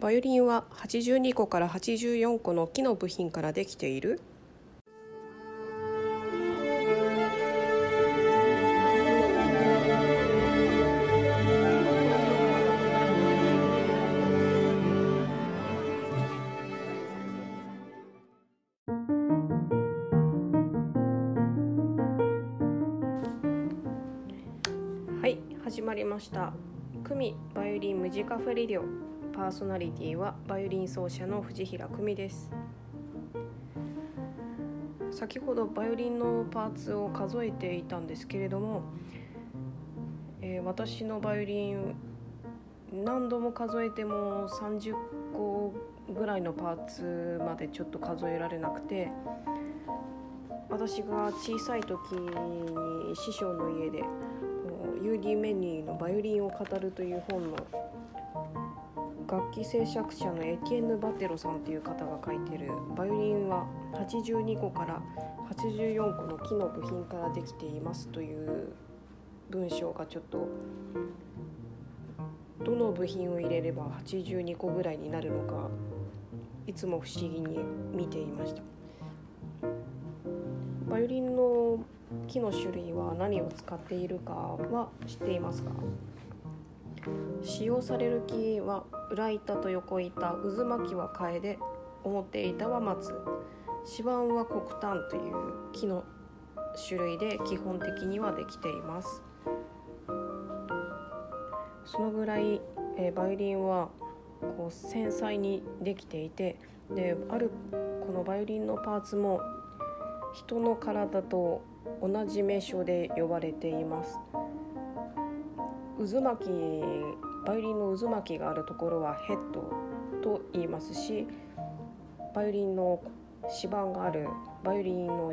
バイオリンは82個から84個の木の部品からできている。はい始まりました。久美バイオリンムジカフェリディオパーソナリティはバイオリン奏者の藤平久美です。先ほどバイオリンのパーツを数えていたんですけれども、えー私のバイオリン何度も数えても30個ぐらいのパーツまでちょっと数えられなくて私が小さい時に師匠の家でユーディ・メニューインの「バイオリンを語る」という本の楽器製作者のエティエンヌ・バテロさんという方が書いてる「バイオリンは82個から84個の木の部品からできています」という文章がちょっとどの部品を入れれば82個ぐらいになるのかいつも不思議に見ていました。バイオリンの木の種類は何を使っているかは知っていますか？使用される木は裏板と横板渦巻きはカエデ表板は松指板は黒炭という木の種類で基本的にはできています。そのぐらい、えバイオリンはこう繊細にできていてであるこのバイオリンのパーツも人の体と同じ名称で呼ばれています。渦巻きバイオリンの渦巻きがあるところはヘッドと言いますしバイオリンの指板があるバイオリンの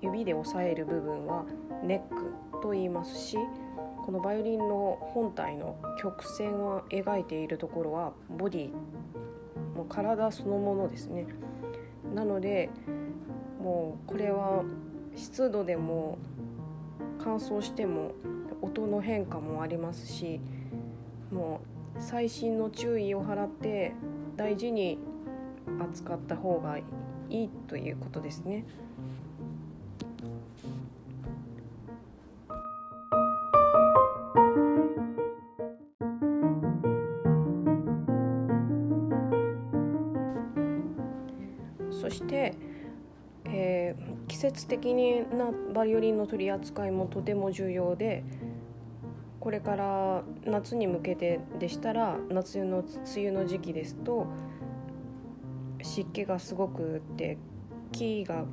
指で押さえる部分はネックと言いますしこのバイオリンの本体の曲線を描いているところはボディもう体そのものですね。なのでもうこれは湿度でも乾燥しても音の変化もありますしもう細心の注意を払って大事に扱った方がいいということですね。そして、えー季節的なバイオリンの取り扱いもとても重要でこれから夏に向けてでしたら夏の梅雨の時期ですと湿気がすごくって木が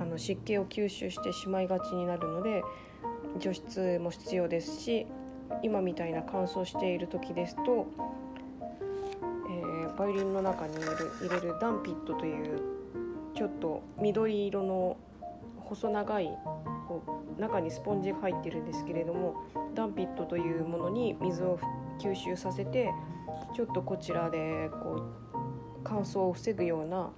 あの湿気を吸収してしまいがちになるので除湿も必要ですし今みたいな乾燥している時ですと、えーバイオリンの中に入れ入れるダンピットというちょっと緑色の細長いこう中にスポンジが入ってるんですけれどもダンピットというものに水を吸収させてちょっとこちらでこう乾燥を防ぐような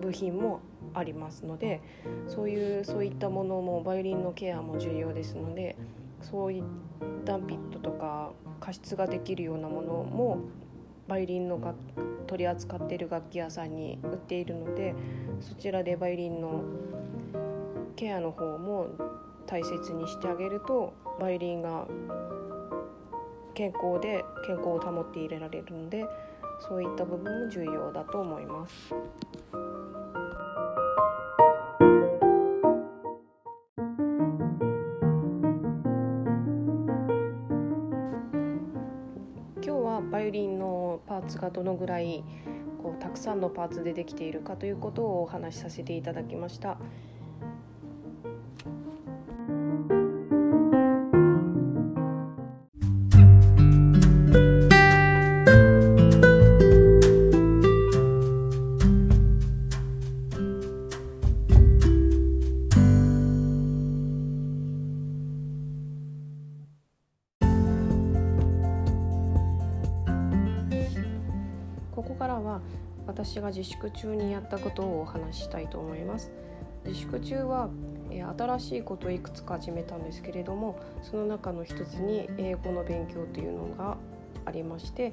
部品もありますのでそういうそういったものもバイオリンのケアも重要ですのでそういったダンピットとか加湿ができるようなものもバイオリンの楽取り扱っている楽器屋さんに売っているのでそちらでバイオリンのケアの方も大切にしてあげるとバイオリンが健康で健康を保っていられるのでそういった部分も重要だと思います。今日はバイオリンのパーツがどのぐらいこうたくさんのパーツでできているかということをお話しさせていただきました。私が自粛中にやったことをお話ししたいと思います。自粛中は新しいことをいくつか始めたんですけれどもその中の一つに英語の勉強というのがありまして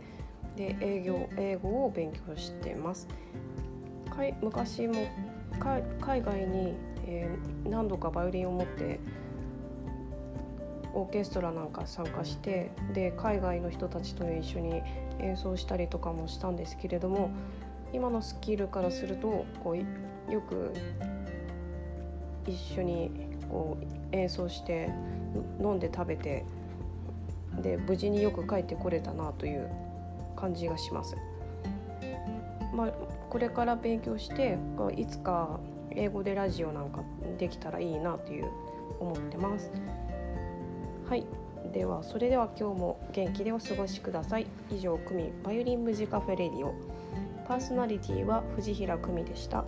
で営業英語を勉強してます昔も海外に、え、何度かバイオリンを持ってオーケストラなんか参加してで海外の人たちと一緒に演奏したりとかもしたんですけれども今のスキルからするとこうよく一緒にこう演奏して飲んで食べてで無事によく帰ってこれたなという感じがします。まあ、これから勉強していつか英語でラジオなんかできたらいいなという思ってます。はいではそれでは今日も元気でお過ごしください以上久美バイオリンムジカフェレディオパーソナリティは藤平久美でした。